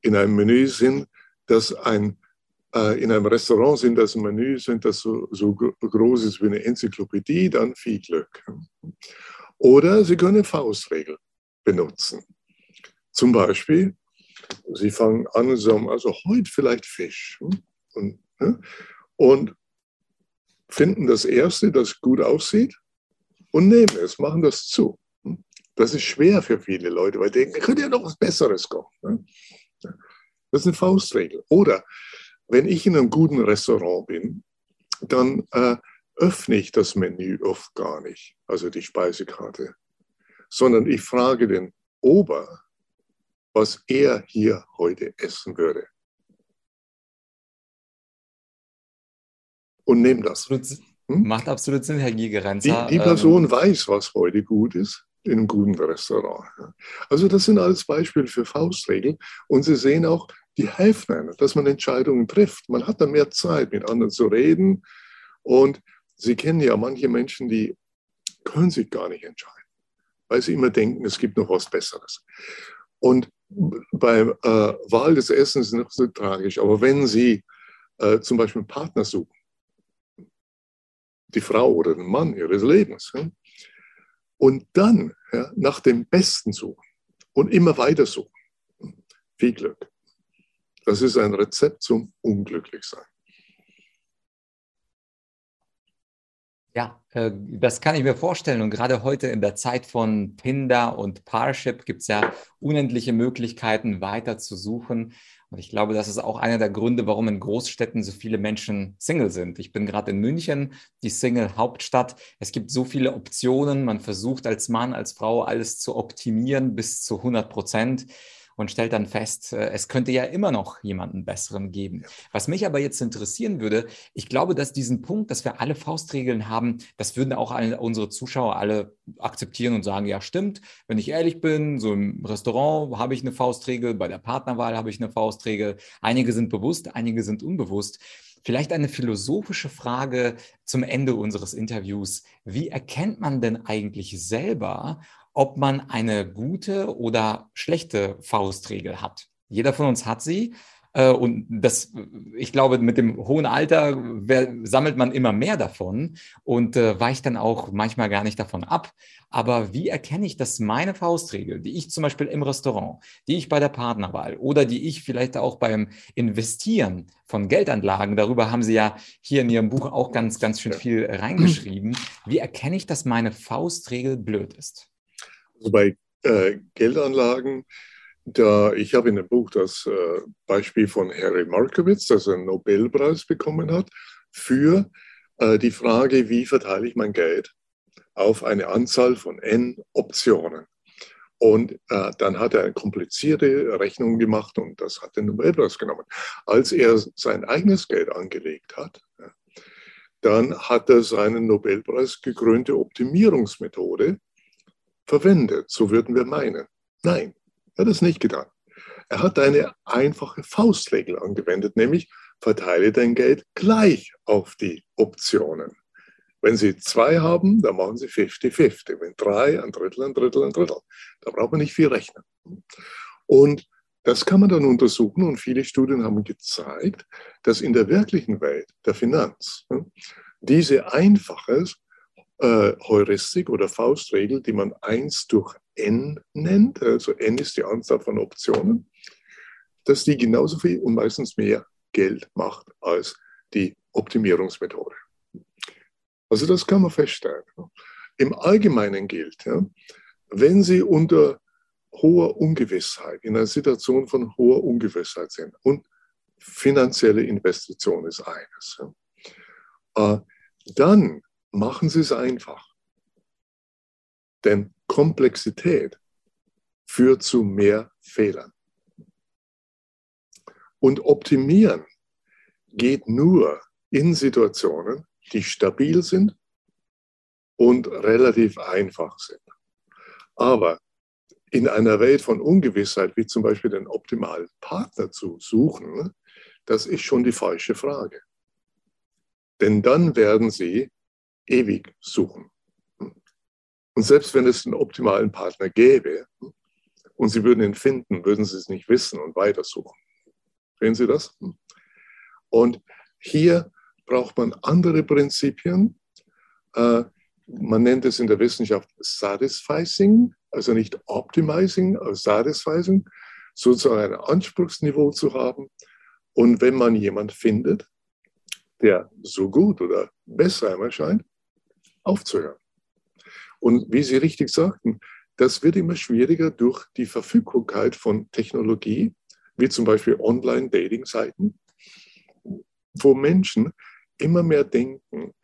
Speaker 2: in einem Menü sind, das ein, äh, in einem Restaurant sind, das Menü sind, das so, so groß ist wie eine Enzyklopädie, dann viel Glück. Oder Sie können Faustregel benutzen. Zum Beispiel, Sie fangen an und sagen, also heute vielleicht Fisch. Und, und finden das Erste, das gut aussieht und nehmen es, machen das zu. Das ist schwer für viele Leute, weil die denken, könnte ja noch was Besseres kommen. Das ist eine Faustregel. Oder wenn ich in einem guten Restaurant bin, dann äh, öffne ich das Menü oft gar nicht, also die Speisekarte, sondern ich frage den Ober, was er hier heute essen würde. Und nehme das.
Speaker 1: Hm? Macht absolut Sinn, Herr Gigerenzer.
Speaker 2: Die, die Person ähm, weiß, was heute gut ist in einem guten Restaurant. Also das sind alles Beispiele für Faustregeln. Und Sie sehen auch, die helfen einem, dass man Entscheidungen trifft. Man hat dann mehr Zeit, mit anderen zu reden. Und Sie kennen ja manche Menschen, die können sich gar nicht entscheiden, weil sie immer denken, es gibt noch was Besseres. Und beim äh, Wahl des Essens ist es noch so tragisch. Aber wenn Sie äh, zum Beispiel einen Partner suchen, die Frau oder den Mann ihres Lebens. Und dann ja, nach dem Besten suchen und immer weiter suchen. Viel Glück. Das ist ein Rezept zum Unglücklichsein.
Speaker 1: Ja, äh, das kann ich mir vorstellen. Und gerade heute in der Zeit von Tinder und Parship gibt es ja unendliche Möglichkeiten, weiter zu suchen. Und ich glaube, das ist auch einer der Gründe, warum in Großstädten so viele Menschen Single sind. Ich bin gerade in München, die Single-Hauptstadt. Es gibt so viele Optionen. Man versucht als Mann, als Frau alles zu optimieren bis zu 100 Prozent. Und stellt dann fest, äh, es könnte ja immer noch jemanden besseren geben. Was mich aber jetzt interessieren würde, ich glaube, dass diesen Punkt, dass wir alle Faustregeln haben, das würden auch alle unsere Zuschauer alle akzeptieren und sagen, ja, stimmt, wenn ich ehrlich bin, so im Restaurant habe ich eine Faustregel, bei der Partnerwahl habe ich eine Faustregel. Einige sind bewusst, einige sind unbewusst. Vielleicht eine philosophische Frage zum Ende unseres Interviews. Wie erkennt man denn eigentlich selber, ob man eine gute oder schlechte Faustregel hat? Jeder von uns hat sie. Äh, und das, ich glaube, mit dem hohen Alter sammelt man immer mehr davon und äh, weicht dann auch manchmal gar nicht davon ab. Aber wie erkenne ich, dass meine Faustregel, die ich zum Beispiel im Restaurant, die ich bei der Partnerwahl oder die ich vielleicht auch beim Investieren von Geldanlagen, darüber haben Sie ja hier in Ihrem Buch auch ganz, ganz schön viel reingeschrieben. Wie erkenne ich, dass meine Faustregel blöd ist?
Speaker 2: Also bei äh, Geldanlagen da, ich habe in dem Buch das äh, Beispiel von Harry Markowitz, das einen Nobelpreis bekommen hat, für äh, die Frage, wie verteile ich mein Geld auf eine Anzahl von N Optionen. Und äh, dann hat er eine komplizierte Rechnung gemacht und das hat den Nobelpreis genommen. Als er sein eigenes Geld angelegt hat, dann hat er seine Nobelpreis gekrönte Optimierungsmethode verwendet, so würden wir meinen. Nein, er hat es nicht getan. Er hat eine einfache Faustregel angewendet, nämlich verteile dein Geld gleich auf die Optionen. Wenn Sie zwei haben, dann machen Sie 50-50. Wenn drei, ein Drittel, ein Drittel, ein Drittel. Da braucht man nicht viel rechnen. Und das kann man dann untersuchen und viele Studien haben gezeigt, dass in der wirklichen Welt der Finanz diese einfache äh, Heuristik oder Faustregel, die man 1 durch n nennt, also n ist die Anzahl von Optionen, dass die genauso viel und meistens mehr Geld macht als die Optimierungsmethode. Also das kann man feststellen. Im Allgemeinen gilt, ja, wenn Sie unter hoher Ungewissheit, in einer Situation von hoher Ungewissheit sind und finanzielle Investition ist eines, ja, äh, dann machen Sie es einfach. Denn Komplexität führt zu mehr Fehlern. Und optimieren geht nur in Situationen, die stabil sind und relativ einfach sind. Aber in einer Welt von Ungewissheit, wie zum Beispiel den optimalen Partner zu suchen, das ist schon die falsche Frage. Denn dann werden Sie ewig suchen. Und selbst wenn es einen optimalen Partner gäbe und Sie würden ihn finden, würden Sie es nicht wissen und weitersuchen. Sehen Sie das? Und hier braucht man andere Prinzipien. Äh, man nennt es in der Wissenschaft Satisficing, also nicht Optimizing, aber Satisficing, sozusagen ein Anspruchsniveau zu haben. Und wenn man jemanden findet, der so gut oder besser einmal scheint, aufzuhören. Und wie Sie richtig sagten, das wird immer schwieriger durch die Verfügbarkeit von Technologie, wie zum Beispiel Online-Dating-Seiten, wo Menschen immer mehr denken,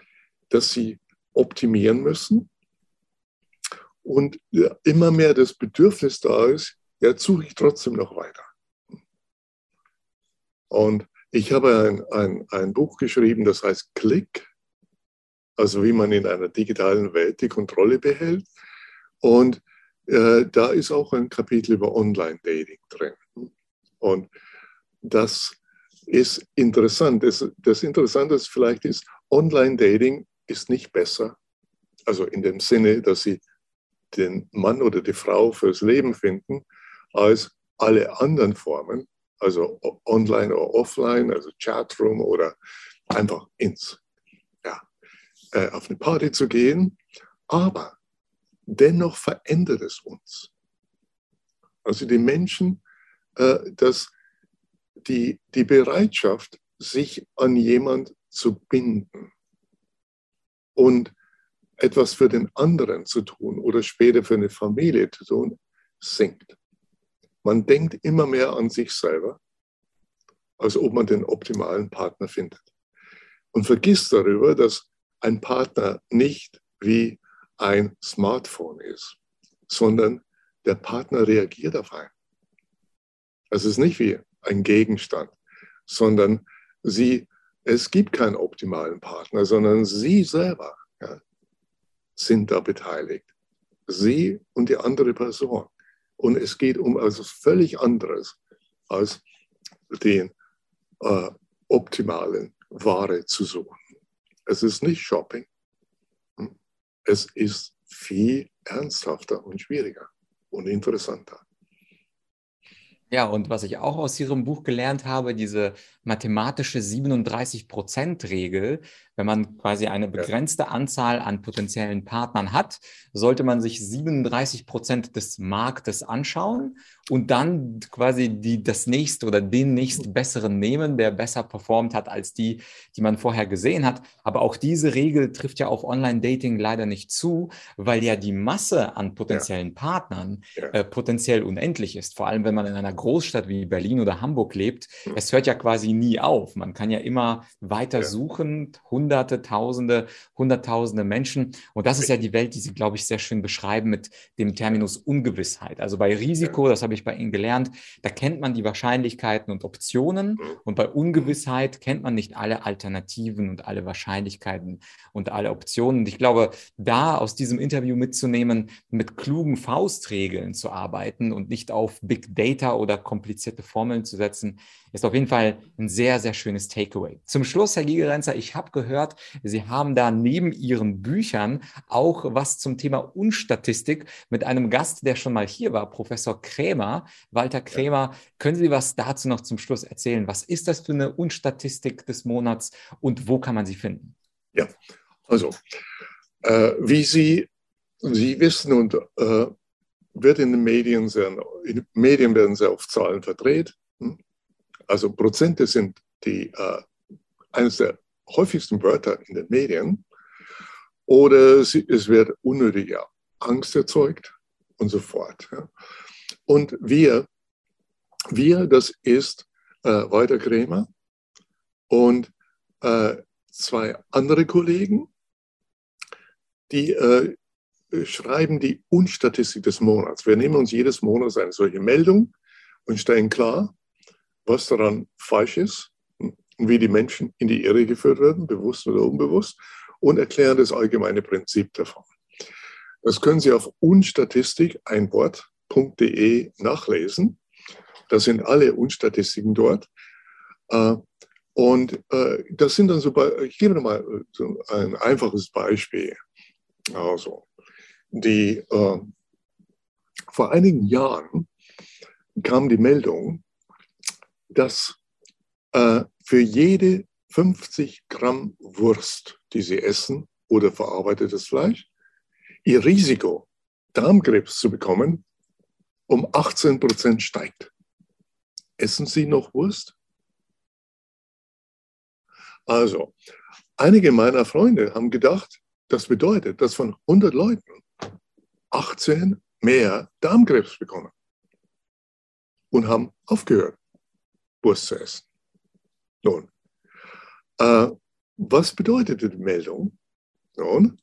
Speaker 2: dass sie optimieren müssen und immer mehr das Bedürfnis da ist, ja, suche ich trotzdem noch weiter. Und ich habe ein, ein, ein Buch geschrieben, das heißt Klick, also wie man in einer digitalen Welt die Kontrolle behält. Und äh, da ist auch ein Kapitel über Online-Dating drin. Und das ist interessant. Das, das Interessante vielleicht ist, Online-Dating ist nicht besser. Also in dem Sinne, dass sie den Mann oder die Frau fürs Leben finden, als alle anderen Formen, also online oder offline, also Chatroom oder einfach ins äh, auf eine Party zu gehen, aber dennoch verändert es uns. Also die Menschen, äh, dass die, die Bereitschaft, sich an jemand zu binden und etwas für den anderen zu tun oder später für eine Familie zu tun, sinkt. Man denkt immer mehr an sich selber, als ob man den optimalen Partner findet. Und vergisst darüber, dass ein Partner nicht wie ein Smartphone ist, sondern der Partner reagiert auf einen. Es ist nicht wie ein Gegenstand, sondern sie, es gibt keinen optimalen Partner, sondern sie selber ja, sind da beteiligt. Sie und die andere Person. Und es geht um etwas völlig anderes als den äh, optimalen Ware zu suchen. Es ist nicht Shopping. Es ist viel ernsthafter und schwieriger und interessanter.
Speaker 1: Ja, und was ich auch aus Ihrem Buch gelernt habe, diese mathematische 37-Prozent-Regel, wenn man quasi eine begrenzte Anzahl an potenziellen Partnern hat, sollte man sich 37 Prozent des Marktes anschauen und dann quasi die, das nächste oder den nächst besseren nehmen, der besser performt hat als die, die man vorher gesehen hat. Aber auch diese Regel trifft ja auf Online-Dating leider nicht zu, weil ja die Masse an potenziellen. Partnern. Äh, potenziell unendlich ist. Vor allem, wenn man in einer Großstadt wie Berlin oder Hamburg lebt. Mhm. Es hört ja quasi nie auf. Man kann ja immer weiter ja. suchen, Hunderte, Tausende, Hunderttausende Menschen. Und das ist ja die Welt, die Sie, glaube ich, sehr schön beschreiben mit dem Terminus Ungewissheit. Also bei Risiko, das habe ich bei Ihnen gelernt, da kennt man die Wahrscheinlichkeiten und Optionen. Mhm. Und bei Ungewissheit kennt man nicht alle Alternativen und alle Wahrscheinlichkeiten und alle Optionen. Und ich glaube, da aus diesem Interview mitzunehmen, mit klugen Faustregeln zu arbeiten und nicht auf Big Data oder komplizierte Formeln zu setzen, ist auf jeden Fall ein sehr, sehr schönes Takeaway. Zum Schluss, Herr Gigerenzer, ich habe gehört, Sie haben da neben Ihren Büchern auch was zum Thema Unstatistik mit einem Gast, der schon mal hier war, Professor Krämer, Walter Krämer. Können Sie was dazu noch zum Schluss erzählen? Was ist das für eine Unstatistik des Monats und wo kann man sie finden?
Speaker 2: Ja, also, äh, wie Sie, Sie wissen und äh, wird in den Medien sehr, in Medien werden sehr oft Zahlen verdreht. Hm? Also Prozente sind die, äh, eines der häufigsten Wörter in den Medien. Oder sie, es wird unnötige Angst erzeugt und so fort. Ja. Und wir, wir, das ist äh, Walter Krämer und äh, zwei andere Kollegen, die äh, schreiben die Unstatistik des Monats. Wir nehmen uns jedes Monat eine solche Meldung und stellen klar, was daran falsch ist und wie die Menschen in die Irre geführt werden, bewusst oder unbewusst, und erklären das allgemeine Prinzip davon. Das können Sie auf unstatistik, ein Wort.de nachlesen. Da sind alle Unstatistiken dort. Äh, und äh, das sind dann so, ich gebe mal ein einfaches Beispiel. Also, die äh, vor einigen Jahren kam die Meldung, dass äh, für jede 50 Gramm Wurst, die Sie essen oder verarbeitetes Fleisch, Ihr Risiko, Darmkrebs zu bekommen, um 18 Prozent steigt. Essen Sie noch Wurst? Also, einige meiner Freunde haben gedacht, das bedeutet, dass von 100 Leuten 18 mehr Darmkrebs bekommen und haben aufgehört. Wurst zu essen. Nun, äh, was bedeutet die Meldung? Nun,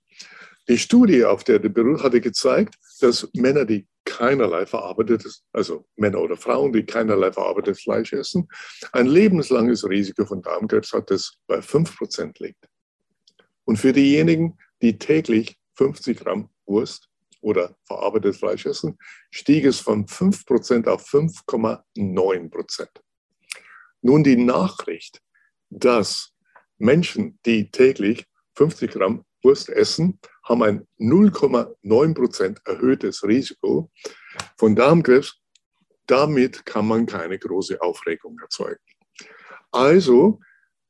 Speaker 2: die Studie, auf der der beruht, hatte gezeigt, dass Männer, die keinerlei verarbeitetes, also Männer oder Frauen, die keinerlei verarbeitetes Fleisch essen, ein lebenslanges Risiko von Darmkrebs hat, das bei 5% liegt. Und für diejenigen, die täglich 50 Gramm Wurst oder verarbeitetes Fleisch essen, stieg es von 5% auf 5,9%. Nun die Nachricht, dass Menschen, die täglich 50 Gramm Wurst essen, haben ein 0,9 Prozent erhöhtes Risiko von Darmkrebs. Damit kann man keine große Aufregung erzeugen. Also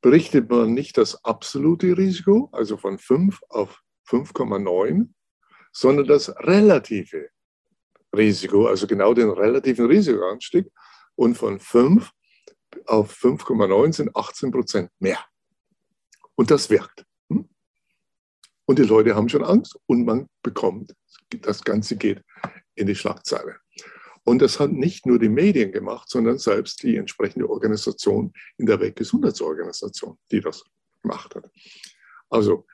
Speaker 2: berichtet man nicht das absolute Risiko, also von 5 auf 5,9, sondern das relative Risiko, also genau den relativen Risikoanstieg. Und von 5 auf 5,9 sind 18 Prozent mehr. Und das wirkt. Hm? Und die Leute haben schon Angst und man bekommt, das Ganze geht in die Schlagzeile. Und das hat nicht nur die Medien gemacht, sondern selbst die entsprechende Organisation in der Weltgesundheitsorganisation, die das gemacht hat. Also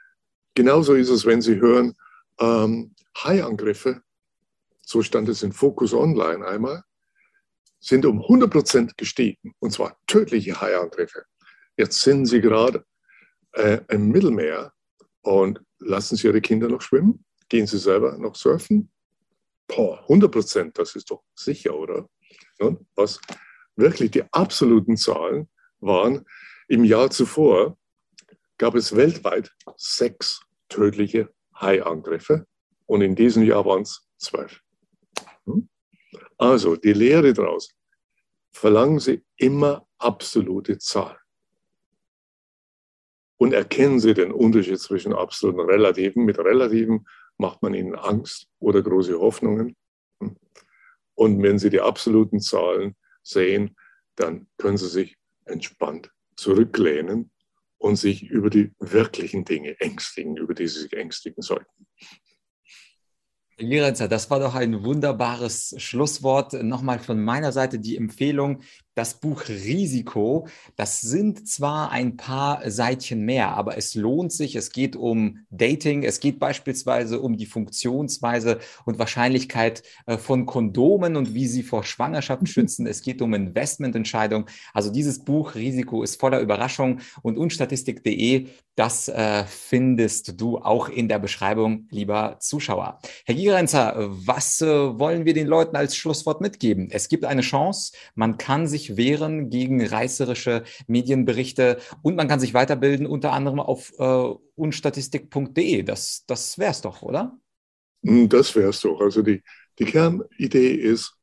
Speaker 2: genauso ist es, wenn Sie hören, ähm, Haiangriffe, so stand es in Focus Online einmal, sind um 100% gestiegen, und zwar tödliche Haiangriffe. Jetzt sind sie gerade äh, im Mittelmeer und lassen sie ihre Kinder noch schwimmen, gehen sie selber noch surfen. Boah, 100% das ist doch sicher, oder? Und was wirklich die absoluten Zahlen waren, im Jahr zuvor gab es weltweit sechs tödliche Haiangriffe und in diesem Jahr waren es zwölf. Hm? Also die Lehre daraus, verlangen Sie immer absolute Zahlen. Und erkennen Sie den Unterschied zwischen absoluten und relativen. Mit relativen macht man ihnen Angst oder große Hoffnungen. Hm? Und wenn Sie die absoluten Zahlen sehen, dann können Sie sich entspannt zurücklehnen und sich über die wirklichen Dinge ängstigen, über die Sie sich ängstigen sollten.
Speaker 1: Lirenzer, das war doch ein wunderbares Schlusswort. Nochmal von meiner Seite die Empfehlung, das Buch Risiko, das sind zwar ein paar Seitchen mehr, aber es lohnt sich. Es geht um Dating, es geht beispielsweise um die Funktionsweise und Wahrscheinlichkeit äh, von Kondomen und wie sie vor Schwangerschaft schützen. Es geht um Investmententscheidungen. Also dieses Buch Risiko ist voller Überraschung und unstatistik.de, das äh, findest du auch in der Beschreibung, lieber Zuschauer. Herr Gierenzer, was äh, wollen wir den Leuten als Schlusswort mitgeben? Es gibt eine Chance, man kann sich sich wehren gegen reißerische Medienberichte und man kann sich weiterbilden, unter anderem auf äh, unstatistik.de. Das, das wäre es doch, oder?
Speaker 2: Hm, das wäre es doch. Also die, die Kernidee ist,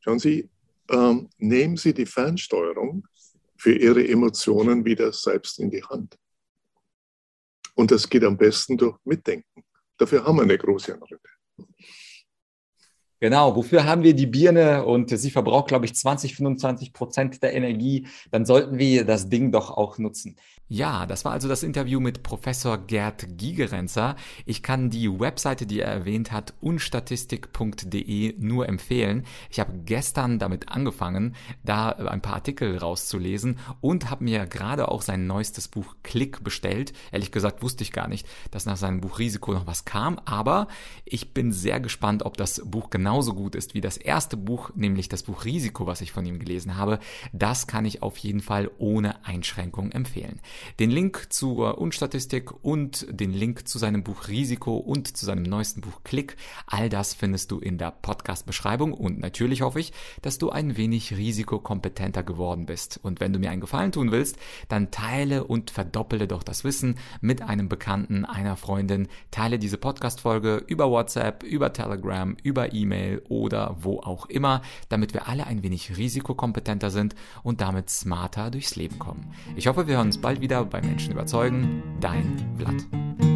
Speaker 2: schauen Sie, ähm, nehmen Sie die Fernsteuerung für Ihre Emotionen wieder selbst in die Hand. Und das geht am besten durch Mitdenken. Dafür haben wir eine große Analyse.
Speaker 1: Genau, wofür haben wir die Birne und sie verbraucht, glaube ich, 20, 25 Prozent der Energie, dann sollten wir das Ding doch auch nutzen. Ja, das war also das Interview mit Professor Gerd Gigerenzer. Ich kann die Webseite, die er erwähnt hat, unstatistik.de nur empfehlen. Ich habe gestern damit angefangen, da ein paar Artikel rauszulesen und habe mir gerade auch sein neuestes Buch Klick bestellt. Ehrlich gesagt wusste ich gar nicht, dass nach seinem Buch Risiko noch was kam, aber ich bin sehr gespannt, ob das Buch genauso gut ist wie das erste Buch, nämlich das Buch Risiko, was ich von ihm gelesen habe. Das kann ich auf jeden Fall ohne Einschränkung empfehlen. Den Link zur Unstatistik und den Link zu seinem Buch Risiko und zu seinem neuesten Buch Klick, all das findest du in der Podcast-Beschreibung und natürlich hoffe ich, dass du ein wenig risikokompetenter geworden bist. Und wenn du mir einen Gefallen tun willst, dann teile und verdoppele doch das Wissen mit einem Bekannten, einer Freundin, teile diese Podcast-Folge über WhatsApp, über Telegram, über E-Mail oder wo auch immer, damit wir alle ein wenig risikokompetenter sind und damit smarter durchs Leben kommen. Ich hoffe, wir hören uns bald wieder wieder bei Menschen überzeugen. Dein Vlad.